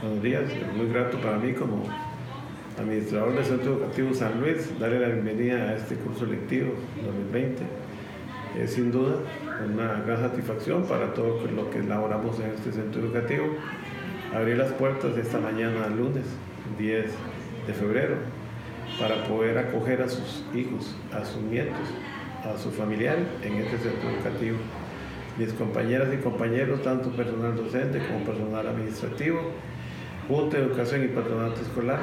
Buenos días, es muy grato para mí como administrador del Centro Educativo San Luis darle la bienvenida a este curso lectivo 2020. Es sin duda una gran satisfacción para todo lo que elaboramos en este centro educativo. Abrir las puertas esta mañana, lunes 10 de febrero, para poder acoger a sus hijos, a sus nietos, a su familiar en este centro educativo. Mis compañeras y compañeros, tanto personal docente como personal administrativo, De Educación y Patronato Escolar,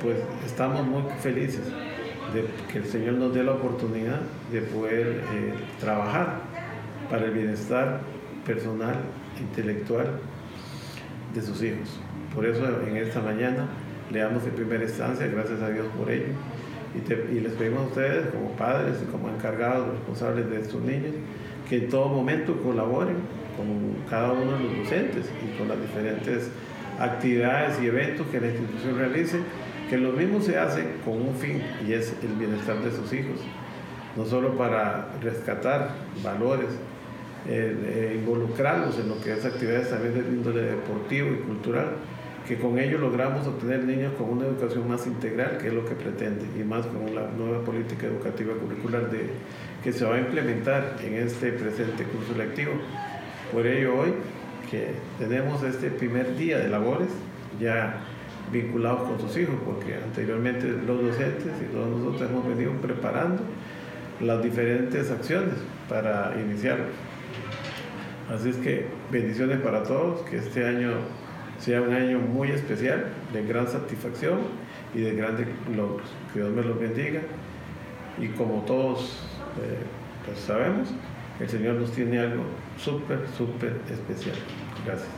pues estamos muy felices de que el Señor nos dé la oportunidad de poder eh, trabajar para el bienestar personal, intelectual de sus hijos. Por eso en esta mañana le damos en primera instancia, gracias a Dios por ello, y, y les pedimos a ustedes como padres y como encargados, responsables de estos niños, que en todo momento colaboren con cada uno de los docentes y con las diferentes actividades y eventos que la institución realice, que lo mismo se hace con un fin y es el bienestar de sus hijos, no solo para rescatar valores, eh, eh, involucrarlos en lo que es actividades también de índole deportivo y cultural, que con ello logramos obtener niños con una educación más integral, que es lo que pretende, y más con la nueva política educativa curricular de, que se va a implementar en este presente curso lectivo. Por ello hoy que tenemos este primer día de labores ya vinculados con sus hijos, porque anteriormente los docentes y todos nosotros hemos venido preparando las diferentes acciones para iniciar. Así es que bendiciones para todos, que este año sea un año muy especial, de gran satisfacción y de grandes logros. Que Dios me los bendiga y como todos eh, pues sabemos, el Señor nos tiene algo súper, súper especial. Gracias.